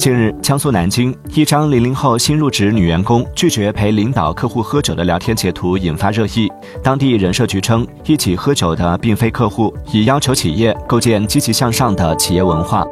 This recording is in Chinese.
近日江苏南京一张零零后新入职女员工拒绝陪领导客户喝酒的聊天截图引发热议。当地人社局称一起喝酒的并非客户已要求企业构建积极向上的企业文化。